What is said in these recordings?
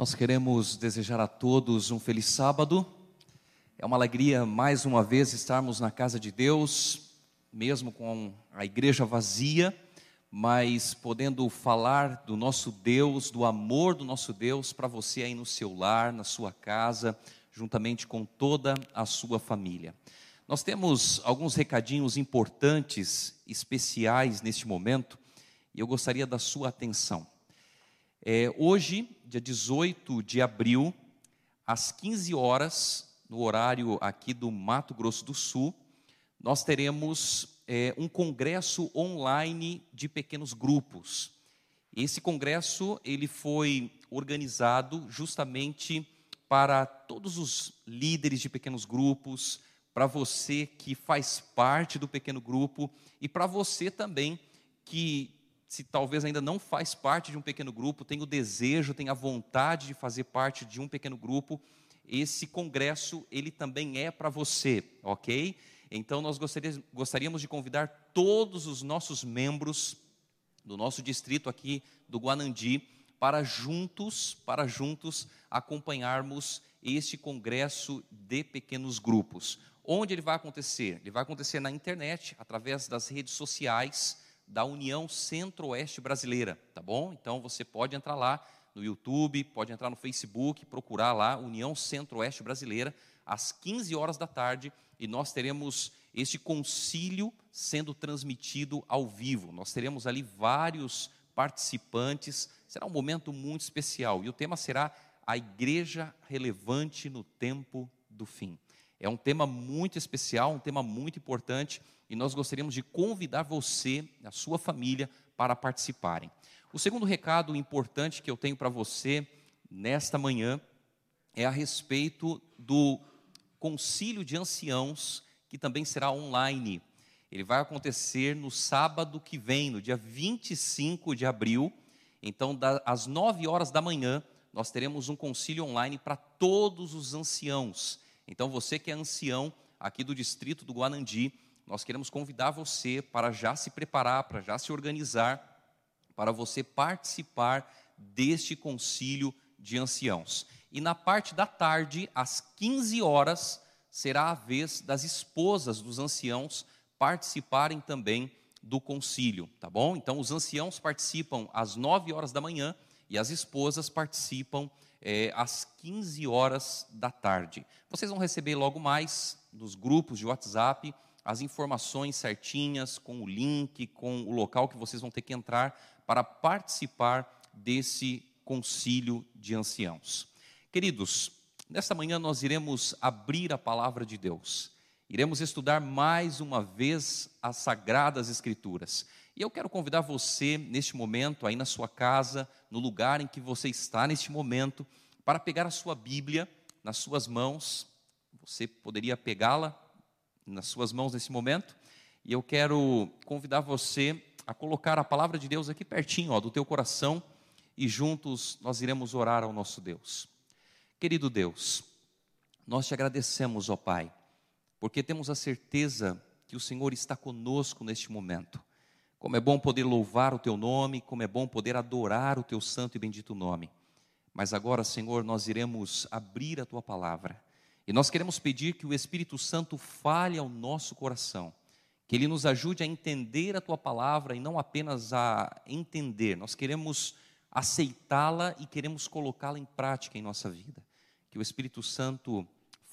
Nós queremos desejar a todos um feliz sábado. É uma alegria mais uma vez estarmos na casa de Deus, mesmo com a igreja vazia, mas podendo falar do nosso Deus, do amor do nosso Deus para você aí no seu lar, na sua casa, juntamente com toda a sua família. Nós temos alguns recadinhos importantes, especiais neste momento, e eu gostaria da sua atenção. É, hoje, dia 18 de abril, às 15 horas, no horário aqui do Mato Grosso do Sul, nós teremos é, um congresso online de pequenos grupos. Esse congresso ele foi organizado justamente para todos os líderes de pequenos grupos, para você que faz parte do pequeno grupo e para você também que se talvez ainda não faz parte de um pequeno grupo, tem o desejo, tem a vontade de fazer parte de um pequeno grupo, esse congresso ele também é para você, ok? Então nós gostaríamos de convidar todos os nossos membros do nosso distrito aqui do Guanandi para juntos, para juntos acompanharmos este congresso de pequenos grupos. Onde ele vai acontecer? Ele vai acontecer na internet, através das redes sociais da União Centro-Oeste Brasileira, tá bom? Então você pode entrar lá no YouTube, pode entrar no Facebook, procurar lá União Centro-Oeste Brasileira, às 15 horas da tarde, e nós teremos este concílio sendo transmitido ao vivo. Nós teremos ali vários participantes, será um momento muito especial, e o tema será a igreja relevante no tempo do fim. É um tema muito especial, um tema muito importante, e nós gostaríamos de convidar você, a sua família, para participarem. O segundo recado importante que eu tenho para você nesta manhã é a respeito do concílio de anciãos, que também será online. Ele vai acontecer no sábado que vem, no dia 25 de abril. Então, às 9 horas da manhã, nós teremos um concílio online para todos os anciãos. Então, você que é ancião aqui do distrito do Guanandi, nós queremos convidar você para já se preparar, para já se organizar, para você participar deste concílio de anciãos. E na parte da tarde, às 15 horas, será a vez das esposas dos anciãos participarem também do concílio, tá bom? Então, os anciãos participam às 9 horas da manhã e as esposas participam é, às 15 horas da tarde. Vocês vão receber logo mais nos grupos de WhatsApp as informações certinhas, com o link, com o local que vocês vão ter que entrar para participar desse concílio de anciãos. Queridos, nesta manhã nós iremos abrir a palavra de Deus. Iremos estudar mais uma vez as sagradas escrituras. E eu quero convidar você neste momento, aí na sua casa, no lugar em que você está neste momento, para pegar a sua Bíblia nas suas mãos. Você poderia pegá-la nas suas mãos nesse momento. E eu quero convidar você a colocar a palavra de Deus aqui pertinho, ó, do teu coração, e juntos nós iremos orar ao nosso Deus. Querido Deus, nós te agradecemos, ó Pai, porque temos a certeza que o Senhor está conosco neste momento. Como é bom poder louvar o teu nome, como é bom poder adorar o teu santo e bendito nome. Mas agora, Senhor, nós iremos abrir a tua palavra e nós queremos pedir que o Espírito Santo fale ao nosso coração, que ele nos ajude a entender a tua palavra e não apenas a entender, nós queremos aceitá-la e queremos colocá-la em prática em nossa vida. Que o Espírito Santo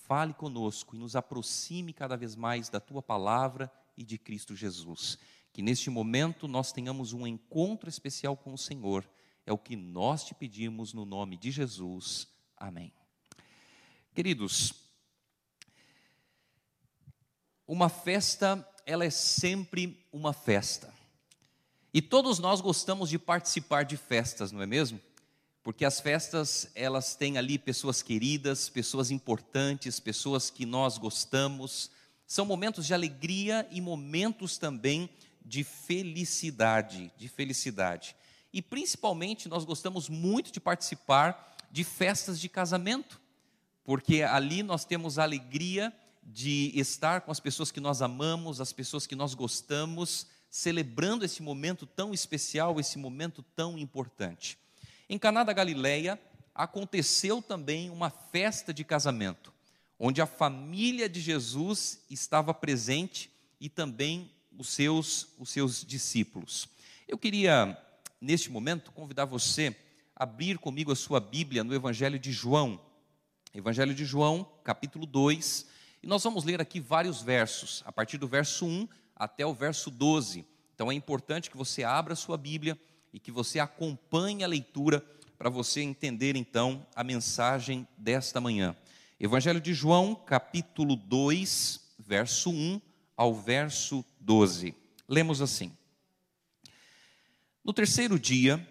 fale conosco e nos aproxime cada vez mais da tua palavra e de Cristo Jesus. Que neste momento nós tenhamos um encontro especial com o Senhor. É o que nós te pedimos no nome de Jesus. Amém. Queridos, uma festa, ela é sempre uma festa. E todos nós gostamos de participar de festas, não é mesmo? Porque as festas, elas têm ali pessoas queridas, pessoas importantes, pessoas que nós gostamos. São momentos de alegria e momentos também de felicidade, de felicidade. E principalmente nós gostamos muito de participar de festas de casamento, porque ali nós temos a alegria de estar com as pessoas que nós amamos, as pessoas que nós gostamos, celebrando esse momento tão especial, esse momento tão importante. Em Caná da Galileia aconteceu também uma festa de casamento, onde a família de Jesus estava presente e também os seus, os seus discípulos. Eu queria, neste momento, convidar você a abrir comigo a sua Bíblia no Evangelho de João. Evangelho de João, capítulo 2, e nós vamos ler aqui vários versos, a partir do verso 1 até o verso 12. Então é importante que você abra a sua Bíblia e que você acompanhe a leitura para você entender então a mensagem desta manhã. Evangelho de João, capítulo 2, verso 1 ao verso 12. Lemos assim: No terceiro dia,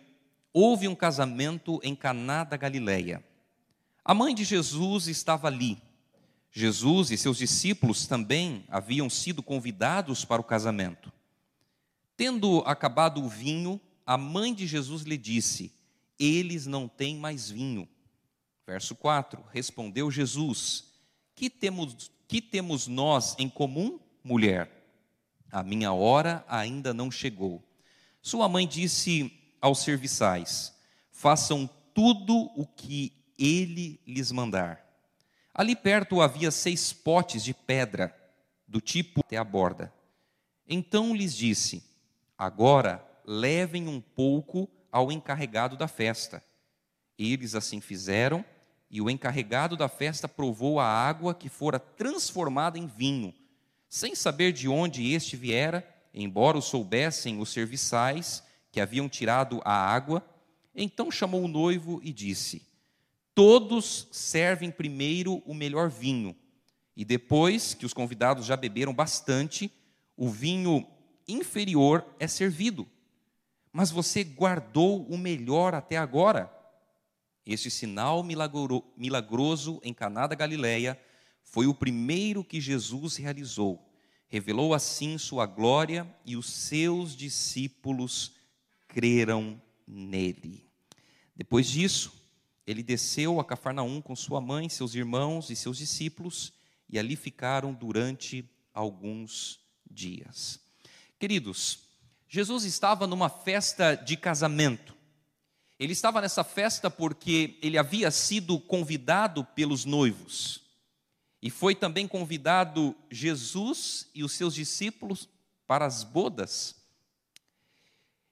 houve um casamento em Caná da Galileia. A mãe de Jesus estava ali. Jesus e seus discípulos também haviam sido convidados para o casamento. Tendo acabado o vinho, a mãe de Jesus lhe disse: Eles não têm mais vinho. Verso 4: Respondeu Jesus: Que temos, que temos nós em comum, mulher? A minha hora ainda não chegou. Sua mãe disse aos serviçais: Façam tudo o que ele lhes mandar. Ali perto havia seis potes de pedra, do tipo até a borda. Então lhes disse: Agora levem um pouco ao encarregado da festa. Eles assim fizeram, e o encarregado da festa provou a água que fora transformada em vinho, sem saber de onde este viera, embora o soubessem os serviçais que haviam tirado a água. Então chamou o noivo e disse: Todos servem primeiro o melhor vinho, e depois que os convidados já beberam bastante, o vinho inferior é servido. Mas você guardou o melhor até agora. Este sinal milagroso em Caná da Galileia foi o primeiro que Jesus realizou. Revelou assim sua glória e os seus discípulos creram nele. Depois disso, ele desceu a Cafarnaum com sua mãe, seus irmãos e seus discípulos, e ali ficaram durante alguns dias. Queridos, Jesus estava numa festa de casamento. Ele estava nessa festa porque ele havia sido convidado pelos noivos. E foi também convidado Jesus e os seus discípulos para as bodas.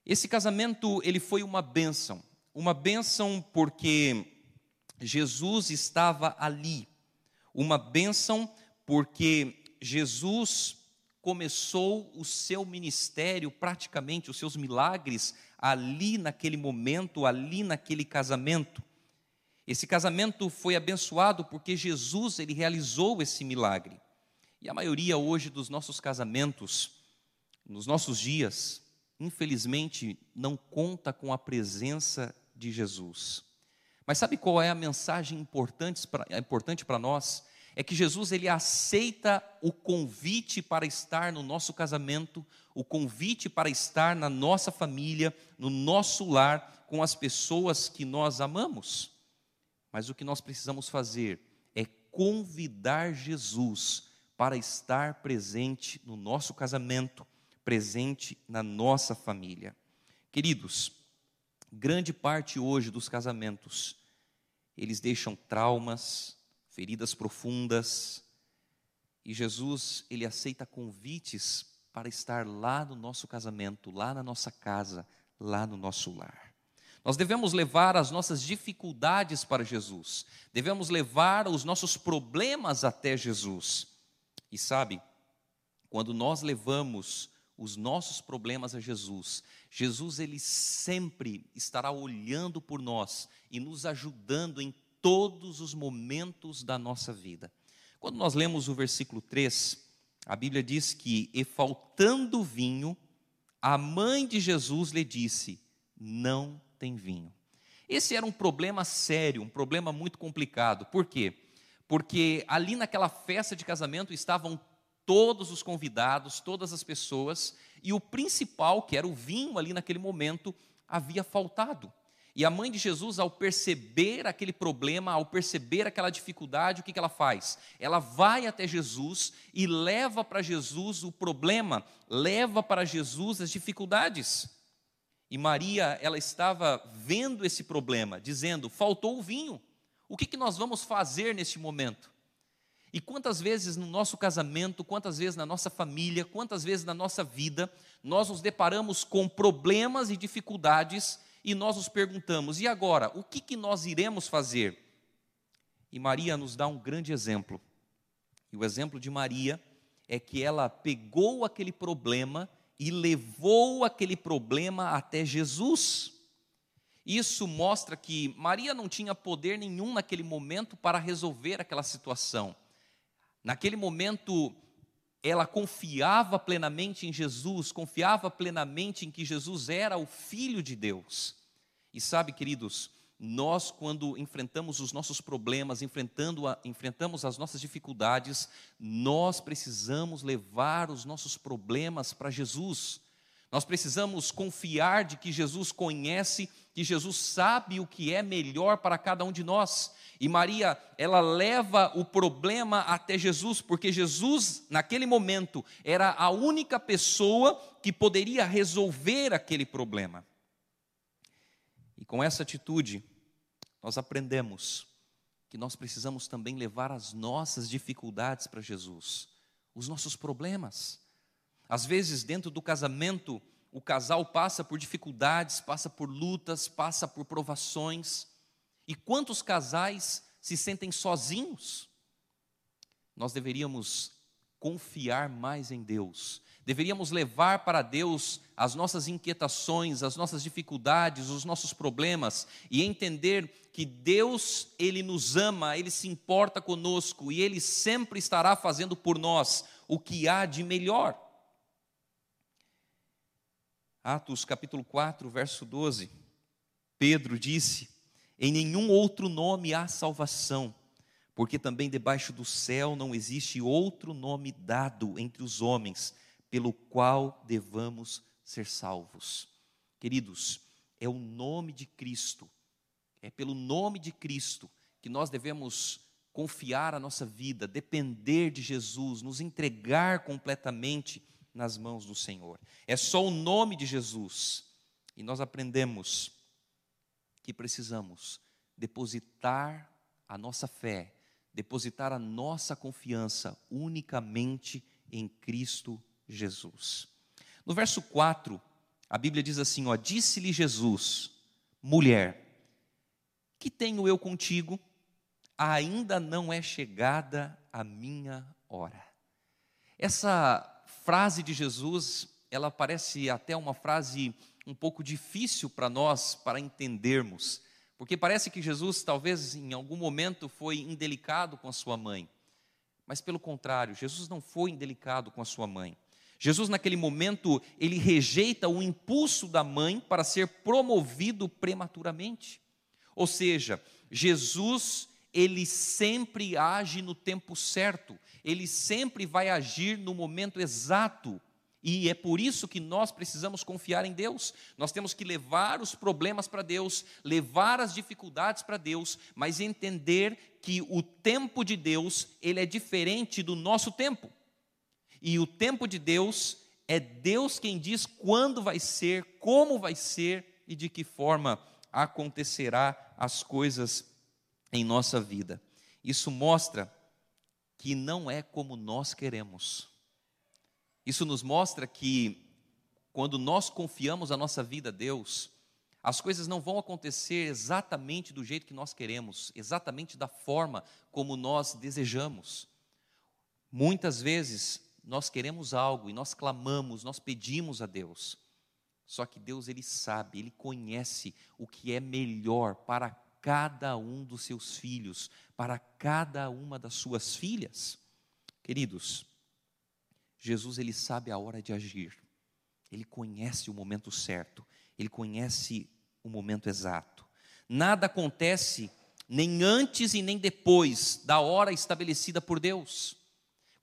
Esse casamento, ele foi uma bênção uma bênção porque Jesus estava ali, uma bênção porque Jesus começou o seu ministério, praticamente os seus milagres, ali naquele momento, ali naquele casamento. Esse casamento foi abençoado porque Jesus ele realizou esse milagre. E a maioria hoje dos nossos casamentos, nos nossos dias, infelizmente, não conta com a presença de Jesus. Mas sabe qual é a mensagem importante para importante nós? É que Jesus ele aceita o convite para estar no nosso casamento, o convite para estar na nossa família, no nosso lar, com as pessoas que nós amamos. Mas o que nós precisamos fazer é convidar Jesus para estar presente no nosso casamento, presente na nossa família. Queridos, grande parte hoje dos casamentos, eles deixam traumas, feridas profundas, e Jesus, ele aceita convites para estar lá no nosso casamento, lá na nossa casa, lá no nosso lar. Nós devemos levar as nossas dificuldades para Jesus, devemos levar os nossos problemas até Jesus. E sabe, quando nós levamos os nossos problemas a Jesus, Jesus ele sempre estará olhando por nós e nos ajudando em todos os momentos da nossa vida. Quando nós lemos o versículo 3, a Bíblia diz que, e faltando vinho, a mãe de Jesus lhe disse: Não tem vinho. Esse era um problema sério, um problema muito complicado. Por quê? Porque ali naquela festa de casamento estavam todos os convidados, todas as pessoas, e o principal, que era o vinho ali naquele momento, havia faltado. E a mãe de Jesus, ao perceber aquele problema, ao perceber aquela dificuldade, o que, que ela faz? Ela vai até Jesus e leva para Jesus o problema, leva para Jesus as dificuldades. E Maria, ela estava vendo esse problema, dizendo: faltou o vinho. O que, que nós vamos fazer neste momento? E quantas vezes no nosso casamento, quantas vezes na nossa família, quantas vezes na nossa vida, nós nos deparamos com problemas e dificuldades e nós nos perguntamos: e agora? O que, que nós iremos fazer? E Maria nos dá um grande exemplo. E o exemplo de Maria é que ela pegou aquele problema e levou aquele problema até Jesus. Isso mostra que Maria não tinha poder nenhum naquele momento para resolver aquela situação. Naquele momento, ela confiava plenamente em Jesus, confiava plenamente em que Jesus era o Filho de Deus. E sabe, queridos, nós, quando enfrentamos os nossos problemas, enfrentando a, enfrentamos as nossas dificuldades, nós precisamos levar os nossos problemas para Jesus. Nós precisamos confiar de que Jesus conhece, que Jesus sabe o que é melhor para cada um de nós. E Maria, ela leva o problema até Jesus, porque Jesus, naquele momento, era a única pessoa que poderia resolver aquele problema. E com essa atitude, nós aprendemos que nós precisamos também levar as nossas dificuldades para Jesus, os nossos problemas. Às vezes, dentro do casamento, o casal passa por dificuldades, passa por lutas, passa por provações. E quantos casais se sentem sozinhos? Nós deveríamos confiar mais em Deus, Deveríamos levar para Deus as nossas inquietações, as nossas dificuldades, os nossos problemas e entender que Deus, Ele nos ama, Ele se importa conosco e Ele sempre estará fazendo por nós o que há de melhor. Atos capítulo 4, verso 12. Pedro disse: Em nenhum outro nome há salvação, porque também debaixo do céu não existe outro nome dado entre os homens pelo qual devamos ser salvos. Queridos, é o nome de Cristo, é pelo nome de Cristo que nós devemos confiar a nossa vida, depender de Jesus, nos entregar completamente nas mãos do Senhor. É só o nome de Jesus. E nós aprendemos que precisamos depositar a nossa fé, depositar a nossa confiança unicamente em Cristo Jesus. No verso 4, a Bíblia diz assim: ó, disse-lhe Jesus, mulher, que tenho eu contigo? Ainda não é chegada a minha hora. Essa frase de Jesus, ela parece até uma frase um pouco difícil para nós para entendermos, porque parece que Jesus talvez em algum momento foi indelicado com a sua mãe. Mas pelo contrário, Jesus não foi indelicado com a sua mãe. Jesus, naquele momento, ele rejeita o impulso da mãe para ser promovido prematuramente. Ou seja, Jesus, ele sempre age no tempo certo, ele sempre vai agir no momento exato. E é por isso que nós precisamos confiar em Deus. Nós temos que levar os problemas para Deus, levar as dificuldades para Deus, mas entender que o tempo de Deus, ele é diferente do nosso tempo. E o tempo de Deus é Deus quem diz quando vai ser, como vai ser e de que forma acontecerá as coisas em nossa vida. Isso mostra que não é como nós queremos. Isso nos mostra que quando nós confiamos a nossa vida a Deus, as coisas não vão acontecer exatamente do jeito que nós queremos, exatamente da forma como nós desejamos. Muitas vezes nós queremos algo e nós clamamos, nós pedimos a Deus. Só que Deus ele sabe, ele conhece o que é melhor para cada um dos seus filhos, para cada uma das suas filhas. Queridos, Jesus ele sabe a hora de agir. Ele conhece o momento certo, ele conhece o momento exato. Nada acontece nem antes e nem depois da hora estabelecida por Deus.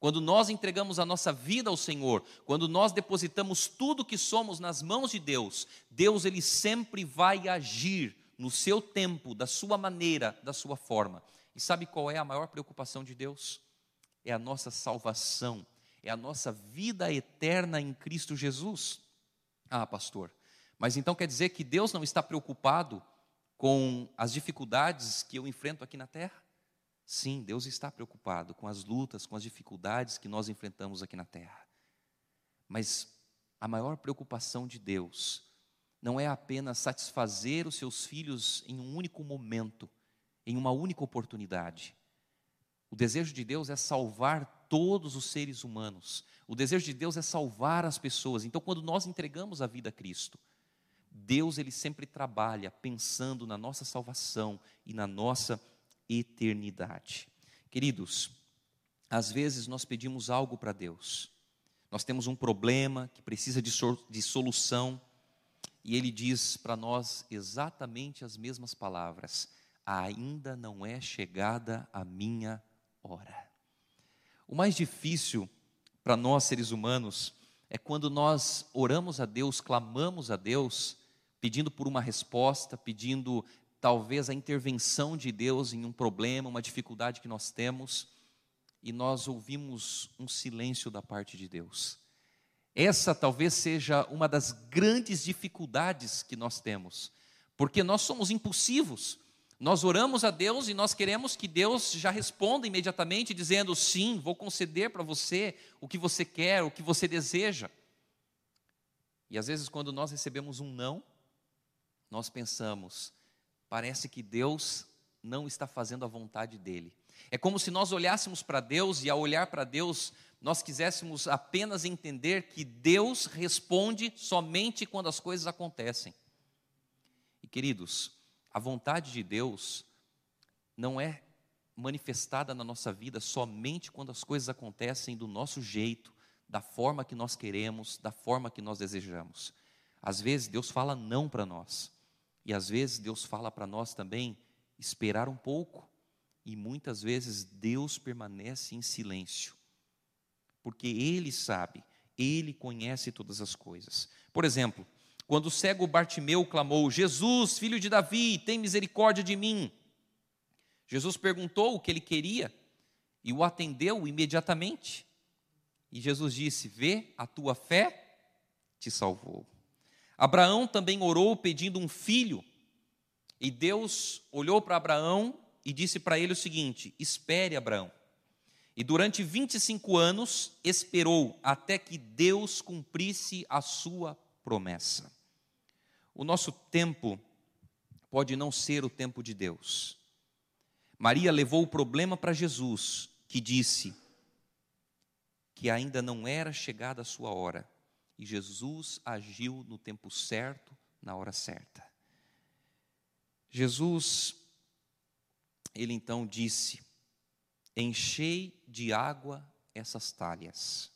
Quando nós entregamos a nossa vida ao Senhor, quando nós depositamos tudo que somos nas mãos de Deus, Deus ele sempre vai agir no seu tempo, da sua maneira, da sua forma. E sabe qual é a maior preocupação de Deus? É a nossa salvação, é a nossa vida eterna em Cristo Jesus. Ah, pastor, Mas então quer dizer que Deus não está preocupado com as dificuldades que eu enfrento aqui na terra? Sim, Deus está preocupado com as lutas, com as dificuldades que nós enfrentamos aqui na terra. Mas a maior preocupação de Deus não é apenas satisfazer os seus filhos em um único momento, em uma única oportunidade. O desejo de Deus é salvar todos os seres humanos. O desejo de Deus é salvar as pessoas. Então, quando nós entregamos a vida a Cristo, Deus ele sempre trabalha pensando na nossa salvação e na nossa eternidade. Queridos, às vezes nós pedimos algo para Deus. Nós temos um problema que precisa de, solução e Ele diz para nós exatamente as mesmas palavras: ainda não é chegada a minha hora. O mais difícil para nós seres humanos é quando nós oramos a Deus, clamamos a Deus, pedindo por uma resposta, pedindo talvez a intervenção de Deus em um problema, uma dificuldade que nós temos, e nós ouvimos um silêncio da parte de Deus. Essa talvez seja uma das grandes dificuldades que nós temos, porque nós somos impulsivos. Nós oramos a Deus e nós queremos que Deus já responda imediatamente, dizendo: sim, vou conceder para você o que você quer, o que você deseja. E às vezes, quando nós recebemos um não, nós pensamos: parece que Deus não está fazendo a vontade dele. É como se nós olhássemos para Deus e, ao olhar para Deus, nós quiséssemos apenas entender que Deus responde somente quando as coisas acontecem. E queridos, a vontade de Deus não é manifestada na nossa vida somente quando as coisas acontecem do nosso jeito, da forma que nós queremos, da forma que nós desejamos. Às vezes Deus fala não para nós. E às vezes Deus fala para nós também esperar um pouco. E muitas vezes Deus permanece em silêncio. Porque Ele sabe, Ele conhece todas as coisas. Por exemplo, quando o cego Bartimeu clamou: Jesus, filho de Davi, tem misericórdia de mim. Jesus perguntou o que ele queria e o atendeu imediatamente. E Jesus disse: Vê, a tua fé te salvou. Abraão também orou pedindo um filho, e Deus olhou para Abraão e disse para ele o seguinte: Espere, Abraão. E durante 25 anos esperou até que Deus cumprisse a sua promessa. O nosso tempo pode não ser o tempo de Deus. Maria levou o problema para Jesus, que disse que ainda não era chegada a sua hora. E Jesus agiu no tempo certo, na hora certa. Jesus, ele então disse: Enchei de água essas talhas.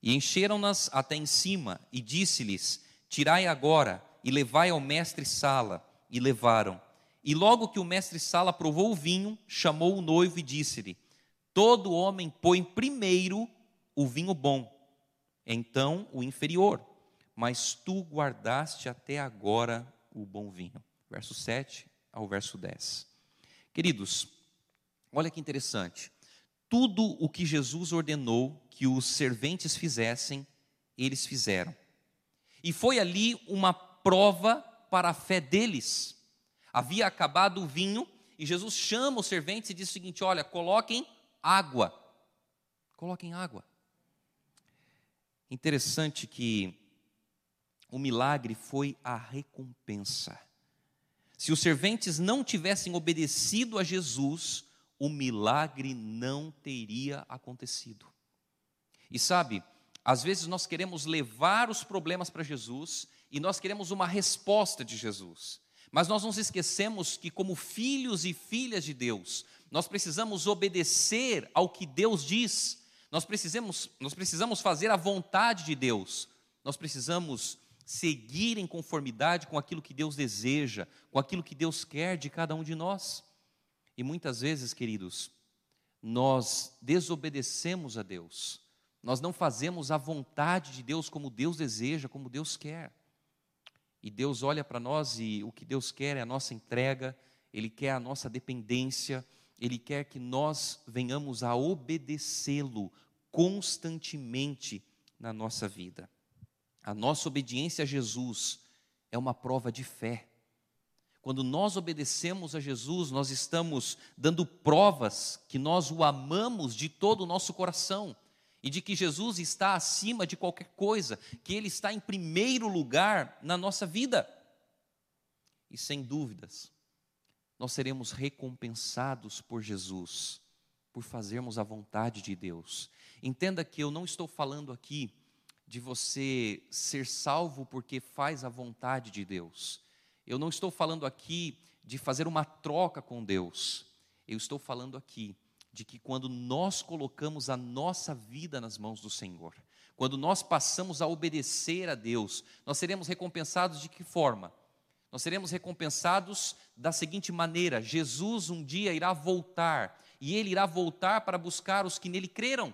E encheram-nas até em cima, e disse-lhes: Tirai agora e levai ao mestre Sala. E levaram. E logo que o mestre Sala provou o vinho, chamou o noivo e disse-lhe: Todo homem põe primeiro o vinho bom, então o inferior, mas tu guardaste até agora o bom vinho. Verso 7 ao verso 10. Queridos, olha que interessante. Tudo o que Jesus ordenou que os serventes fizessem, eles fizeram. E foi ali uma prova para a fé deles. Havia acabado o vinho e Jesus chama os serventes e diz o seguinte: Olha, coloquem água. Coloquem água. Interessante que o milagre foi a recompensa. Se os serventes não tivessem obedecido a Jesus, o milagre não teria acontecido. E sabe, às vezes nós queremos levar os problemas para Jesus e nós queremos uma resposta de Jesus. Mas nós nos esquecemos que, como filhos e filhas de Deus, nós precisamos obedecer ao que Deus diz nós precisamos, nós precisamos fazer a vontade de Deus. Nós precisamos seguir em conformidade com aquilo que Deus deseja, com aquilo que Deus quer de cada um de nós. E muitas vezes, queridos, nós desobedecemos a Deus. Nós não fazemos a vontade de Deus como Deus deseja, como Deus quer. E Deus olha para nós e o que Deus quer é a nossa entrega, Ele quer a nossa dependência, Ele quer que nós venhamos a obedecê-lo constantemente na nossa vida. A nossa obediência a Jesus é uma prova de fé. Quando nós obedecemos a Jesus, nós estamos dando provas que nós o amamos de todo o nosso coração e de que Jesus está acima de qualquer coisa, que Ele está em primeiro lugar na nossa vida. E sem dúvidas, nós seremos recompensados por Jesus, por fazermos a vontade de Deus. Entenda que eu não estou falando aqui de você ser salvo porque faz a vontade de Deus. Eu não estou falando aqui de fazer uma troca com Deus. Eu estou falando aqui de que quando nós colocamos a nossa vida nas mãos do Senhor, quando nós passamos a obedecer a Deus, nós seremos recompensados de que forma? Nós seremos recompensados da seguinte maneira: Jesus um dia irá voltar, e ele irá voltar para buscar os que nele creram.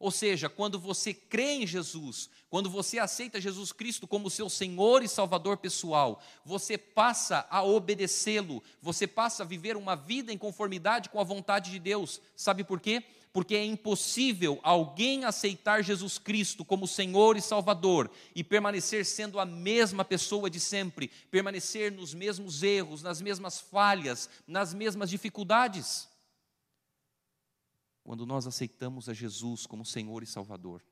Ou seja, quando você crê em Jesus, quando você aceita Jesus Cristo como seu Senhor e Salvador pessoal, você passa a obedecê-lo, você passa a viver uma vida em conformidade com a vontade de Deus. Sabe por quê? Porque é impossível alguém aceitar Jesus Cristo como Senhor e Salvador e permanecer sendo a mesma pessoa de sempre, permanecer nos mesmos erros, nas mesmas falhas, nas mesmas dificuldades quando nós aceitamos a Jesus como Senhor e Salvador.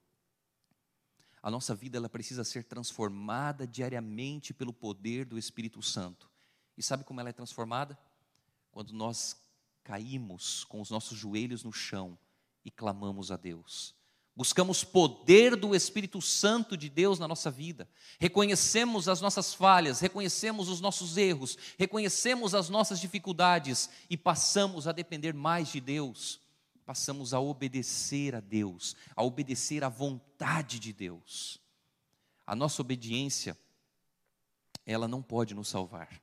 A nossa vida ela precisa ser transformada diariamente pelo poder do Espírito Santo. E sabe como ela é transformada? Quando nós caímos com os nossos joelhos no chão e clamamos a Deus. Buscamos poder do Espírito Santo de Deus na nossa vida. Reconhecemos as nossas falhas, reconhecemos os nossos erros, reconhecemos as nossas dificuldades e passamos a depender mais de Deus passamos a obedecer a Deus, a obedecer à vontade de Deus. A nossa obediência, ela não pode nos salvar,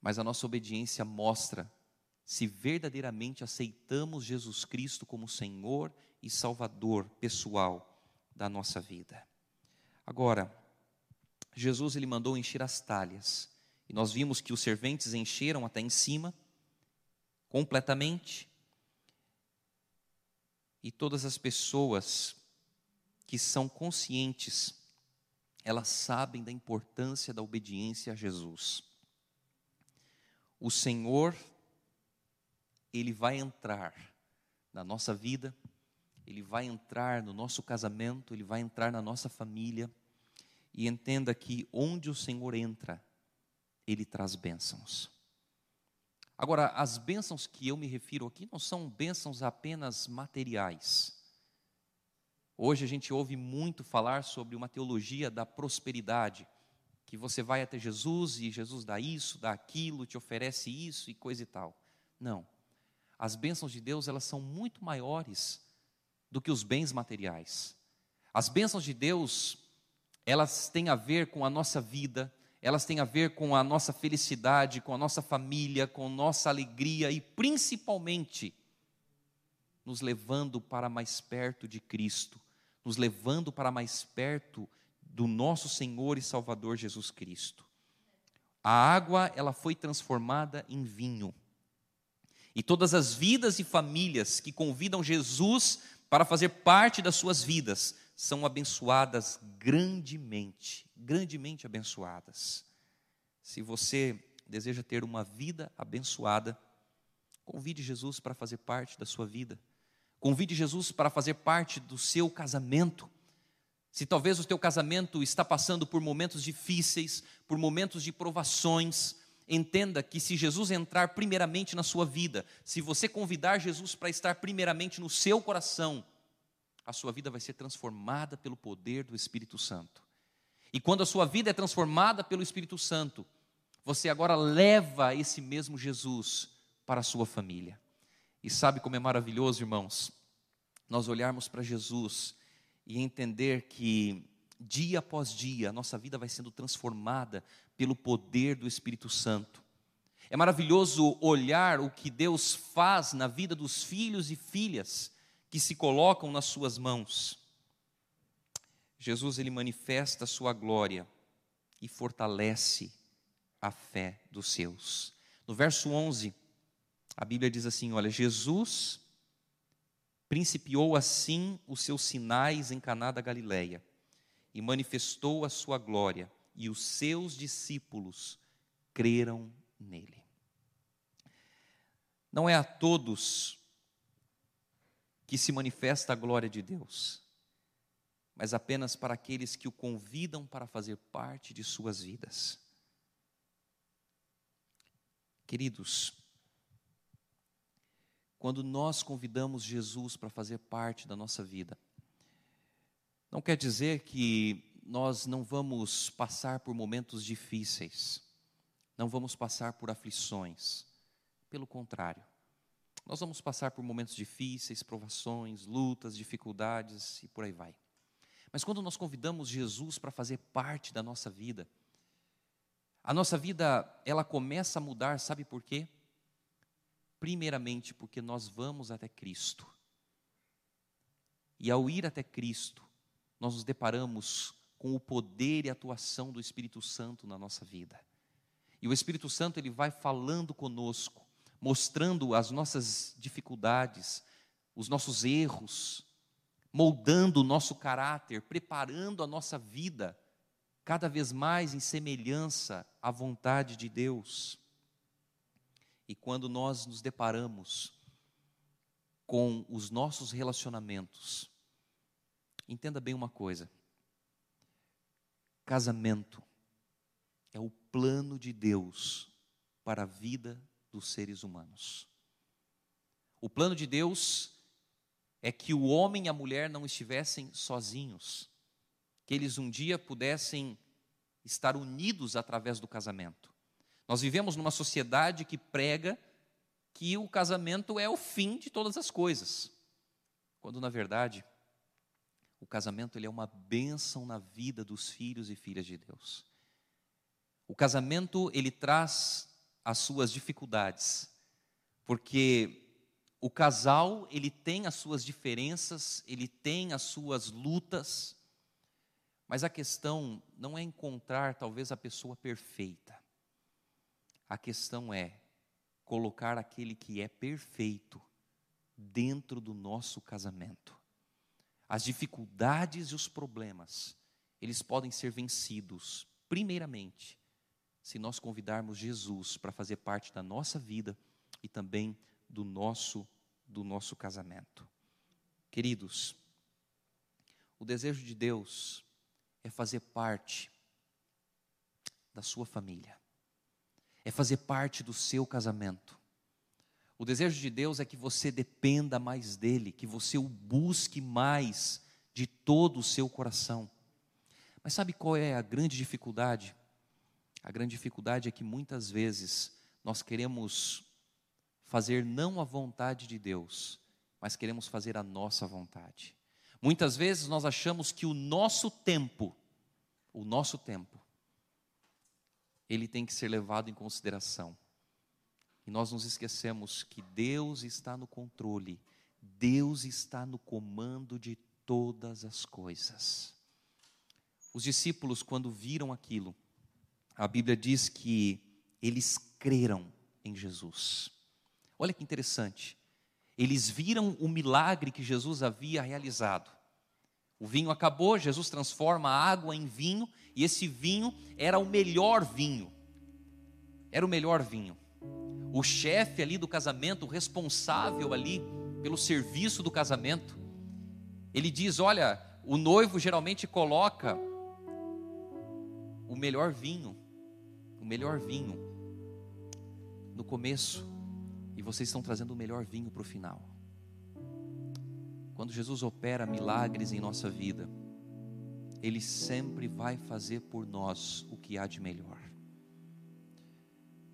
mas a nossa obediência mostra se verdadeiramente aceitamos Jesus Cristo como Senhor e Salvador pessoal da nossa vida. Agora, Jesus ele mandou encher as talhas, e nós vimos que os serventes encheram até em cima, completamente, e todas as pessoas que são conscientes, elas sabem da importância da obediência a Jesus. O Senhor, Ele vai entrar na nossa vida, Ele vai entrar no nosso casamento, Ele vai entrar na nossa família, e entenda que onde o Senhor entra, Ele traz bênçãos. Agora, as bênçãos que eu me refiro aqui não são bênçãos apenas materiais. Hoje a gente ouve muito falar sobre uma teologia da prosperidade, que você vai até Jesus e Jesus dá isso, dá aquilo, te oferece isso e coisa e tal. Não. As bênçãos de Deus, elas são muito maiores do que os bens materiais. As bênçãos de Deus, elas têm a ver com a nossa vida, elas têm a ver com a nossa felicidade, com a nossa família, com nossa alegria e principalmente nos levando para mais perto de Cristo, nos levando para mais perto do nosso Senhor e Salvador Jesus Cristo. A água, ela foi transformada em vinho. E todas as vidas e famílias que convidam Jesus para fazer parte das suas vidas são abençoadas grandemente, grandemente abençoadas. Se você deseja ter uma vida abençoada, convide Jesus para fazer parte da sua vida. Convide Jesus para fazer parte do seu casamento. Se talvez o teu casamento está passando por momentos difíceis, por momentos de provações, entenda que se Jesus entrar primeiramente na sua vida, se você convidar Jesus para estar primeiramente no seu coração, a sua vida vai ser transformada pelo poder do Espírito Santo. E quando a sua vida é transformada pelo Espírito Santo, você agora leva esse mesmo Jesus para a sua família. E sabe como é maravilhoso, irmãos, nós olharmos para Jesus e entender que dia após dia a nossa vida vai sendo transformada pelo poder do Espírito Santo. É maravilhoso olhar o que Deus faz na vida dos filhos e filhas que se colocam nas suas mãos. Jesus ele manifesta a sua glória e fortalece a fé dos seus. No verso 11, a Bíblia diz assim: Olha, Jesus principiou assim os seus sinais em Caná da Galileia e manifestou a sua glória, e os seus discípulos creram nele. Não é a todos que se manifesta a glória de Deus, mas apenas para aqueles que o convidam para fazer parte de suas vidas. Queridos, quando nós convidamos Jesus para fazer parte da nossa vida, não quer dizer que nós não vamos passar por momentos difíceis, não vamos passar por aflições. Pelo contrário, nós vamos passar por momentos difíceis, provações, lutas, dificuldades e por aí vai. Mas quando nós convidamos Jesus para fazer parte da nossa vida, a nossa vida ela começa a mudar, sabe por quê? Primeiramente porque nós vamos até Cristo. E ao ir até Cristo, nós nos deparamos com o poder e atuação do Espírito Santo na nossa vida. E o Espírito Santo ele vai falando conosco, mostrando as nossas dificuldades, os nossos erros, moldando o nosso caráter, preparando a nossa vida cada vez mais em semelhança à vontade de Deus. E quando nós nos deparamos com os nossos relacionamentos, entenda bem uma coisa: casamento é o plano de Deus para a vida dos seres humanos. O plano de Deus é que o homem e a mulher não estivessem sozinhos, que eles um dia pudessem estar unidos através do casamento. Nós vivemos numa sociedade que prega que o casamento é o fim de todas as coisas, quando na verdade o casamento ele é uma bênção na vida dos filhos e filhas de Deus. O casamento ele traz as suas dificuldades, porque o casal, ele tem as suas diferenças, ele tem as suas lutas, mas a questão não é encontrar talvez a pessoa perfeita. A questão é colocar aquele que é perfeito dentro do nosso casamento. As dificuldades e os problemas, eles podem ser vencidos, primeiramente, se nós convidarmos Jesus para fazer parte da nossa vida e também do nosso do nosso casamento. Queridos, o desejo de Deus é fazer parte da sua família. É fazer parte do seu casamento. O desejo de Deus é que você dependa mais dele, que você o busque mais de todo o seu coração. Mas sabe qual é a grande dificuldade? A grande dificuldade é que muitas vezes nós queremos fazer não a vontade de Deus, mas queremos fazer a nossa vontade. Muitas vezes nós achamos que o nosso tempo, o nosso tempo, ele tem que ser levado em consideração. E nós nos esquecemos que Deus está no controle, Deus está no comando de todas as coisas. Os discípulos, quando viram aquilo, a Bíblia diz que eles creram em Jesus. Olha que interessante. Eles viram o milagre que Jesus havia realizado. O vinho acabou, Jesus transforma a água em vinho, e esse vinho era o melhor vinho. Era o melhor vinho. O chefe ali do casamento, o responsável ali pelo serviço do casamento, ele diz: Olha, o noivo geralmente coloca o melhor vinho, o melhor vinho no começo e vocês estão trazendo o melhor vinho para o final. Quando Jesus opera milagres em nossa vida, Ele sempre vai fazer por nós o que há de melhor.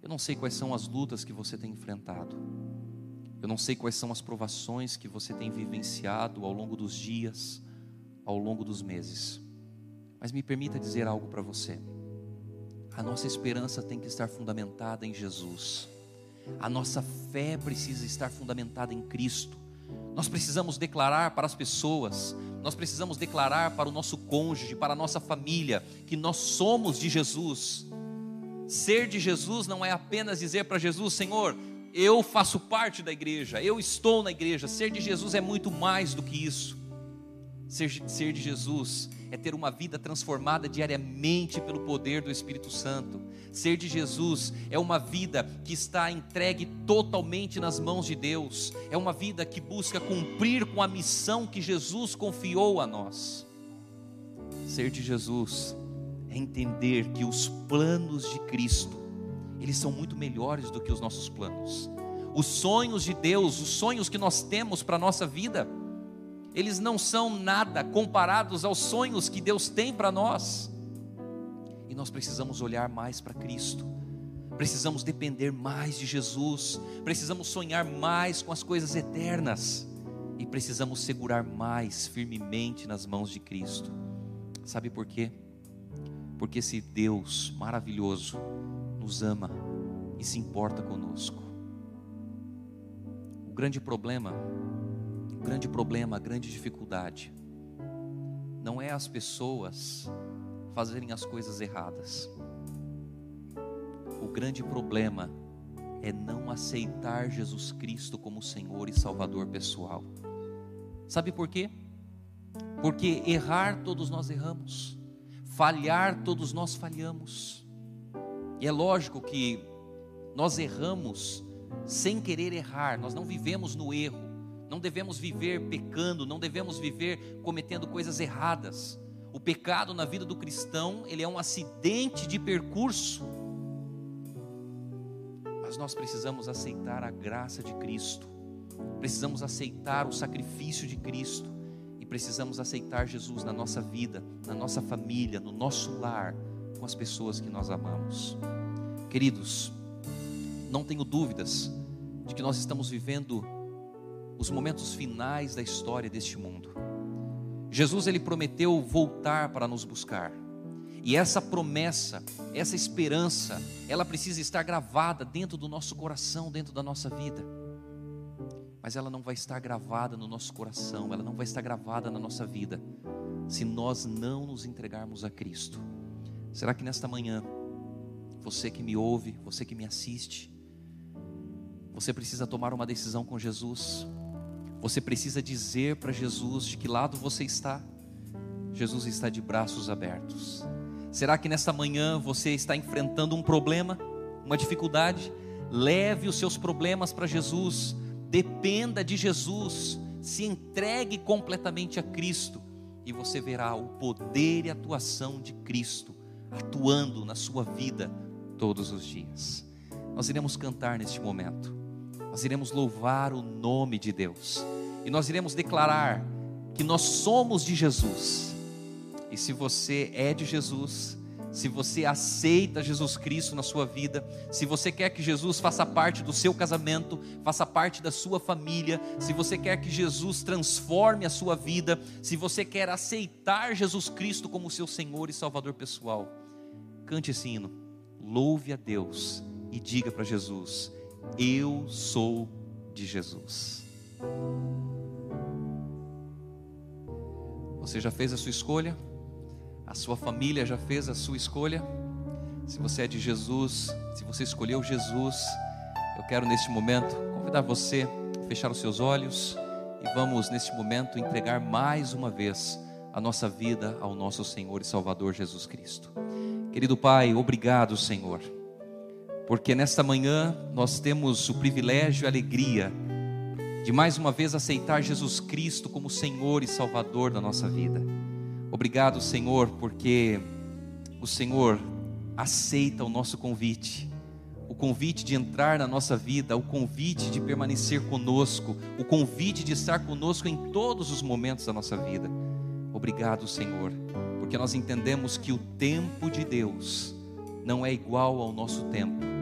Eu não sei quais são as lutas que você tem enfrentado, eu não sei quais são as provações que você tem vivenciado ao longo dos dias, ao longo dos meses, mas me permita dizer algo para você. A nossa esperança tem que estar fundamentada em Jesus. A nossa fé precisa estar fundamentada em Cristo. Nós precisamos declarar para as pessoas, nós precisamos declarar para o nosso cônjuge, para a nossa família, que nós somos de Jesus. Ser de Jesus não é apenas dizer para Jesus, Senhor, eu faço parte da igreja, eu estou na igreja. Ser de Jesus é muito mais do que isso. Ser, ser de Jesus é ter uma vida transformada diariamente pelo poder do Espírito Santo. Ser de Jesus é uma vida que está entregue totalmente nas mãos de Deus. É uma vida que busca cumprir com a missão que Jesus confiou a nós. Ser de Jesus entender que os planos de Cristo, eles são muito melhores do que os nossos planos. Os sonhos de Deus, os sonhos que nós temos para a nossa vida, eles não são nada comparados aos sonhos que Deus tem para nós. E nós precisamos olhar mais para Cristo, precisamos depender mais de Jesus, precisamos sonhar mais com as coisas eternas e precisamos segurar mais firmemente nas mãos de Cristo. Sabe por quê? Porque esse Deus maravilhoso nos ama e se importa conosco. O grande problema grande problema, a grande dificuldade não é as pessoas fazerem as coisas erradas. O grande problema é não aceitar Jesus Cristo como Senhor e Salvador pessoal. Sabe por quê? Porque errar todos nós erramos, falhar todos nós falhamos. E é lógico que nós erramos sem querer errar, nós não vivemos no erro não devemos viver pecando, não devemos viver cometendo coisas erradas. O pecado na vida do cristão, ele é um acidente de percurso. Mas nós precisamos aceitar a graça de Cristo. Precisamos aceitar o sacrifício de Cristo e precisamos aceitar Jesus na nossa vida, na nossa família, no nosso lar, com as pessoas que nós amamos. Queridos, não tenho dúvidas de que nós estamos vivendo os momentos finais da história deste mundo. Jesus ele prometeu voltar para nos buscar. E essa promessa, essa esperança, ela precisa estar gravada dentro do nosso coração, dentro da nossa vida. Mas ela não vai estar gravada no nosso coração, ela não vai estar gravada na nossa vida, se nós não nos entregarmos a Cristo. Será que nesta manhã, você que me ouve, você que me assiste, você precisa tomar uma decisão com Jesus? Você precisa dizer para Jesus de que lado você está. Jesus está de braços abertos. Será que nesta manhã você está enfrentando um problema, uma dificuldade? Leve os seus problemas para Jesus, dependa de Jesus, se entregue completamente a Cristo e você verá o poder e atuação de Cristo atuando na sua vida todos os dias. Nós iremos cantar neste momento, nós iremos louvar o nome de Deus e nós iremos declarar que nós somos de Jesus. E se você é de Jesus, se você aceita Jesus Cristo na sua vida, se você quer que Jesus faça parte do seu casamento, faça parte da sua família, se você quer que Jesus transforme a sua vida, se você quer aceitar Jesus Cristo como seu Senhor e Salvador pessoal, cante esse hino, louve a Deus e diga para Jesus: Eu sou de Jesus. Você já fez a sua escolha? A sua família já fez a sua escolha? Se você é de Jesus, se você escolheu Jesus, eu quero neste momento convidar você a fechar os seus olhos e vamos neste momento entregar mais uma vez a nossa vida ao nosso Senhor e Salvador Jesus Cristo. Querido Pai, obrigado, Senhor, porque nesta manhã nós temos o privilégio e a alegria de mais uma vez aceitar Jesus Cristo como Senhor e Salvador da nossa vida. Obrigado, Senhor, porque o Senhor aceita o nosso convite, o convite de entrar na nossa vida, o convite de permanecer conosco, o convite de estar conosco em todos os momentos da nossa vida. Obrigado, Senhor, porque nós entendemos que o tempo de Deus não é igual ao nosso tempo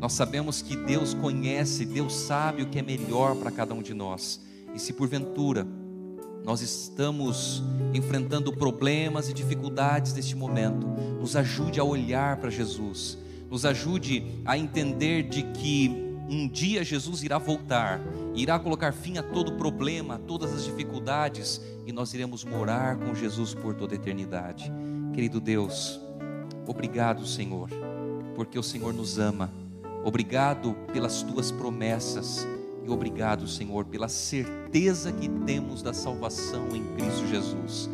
nós sabemos que Deus conhece, Deus sabe o que é melhor para cada um de nós. E se porventura nós estamos enfrentando problemas e dificuldades neste momento, nos ajude a olhar para Jesus, nos ajude a entender de que um dia Jesus irá voltar, irá colocar fim a todo problema, a todas as dificuldades, e nós iremos morar com Jesus por toda a eternidade. Querido Deus, obrigado, Senhor, porque o Senhor nos ama Obrigado pelas tuas promessas. E obrigado, Senhor, pela certeza que temos da salvação em Cristo Jesus.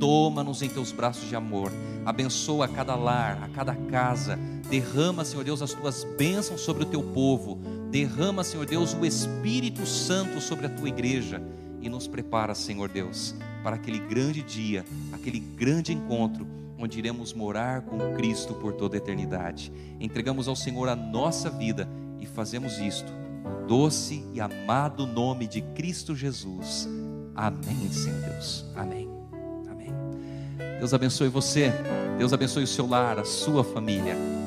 Toma-nos em teus braços de amor, abençoa a cada lar, a cada casa, derrama, Senhor Deus, as tuas bênçãos sobre o teu povo, derrama, Senhor Deus, o Espírito Santo sobre a tua igreja e nos prepara, Senhor Deus, para aquele grande dia, aquele grande encontro onde iremos morar com Cristo por toda a eternidade. Entregamos ao Senhor a nossa vida e fazemos isto doce e amado nome de Cristo Jesus. Amém, Senhor Deus. Amém. Amém. Deus abençoe você. Deus abençoe o seu lar, a sua família.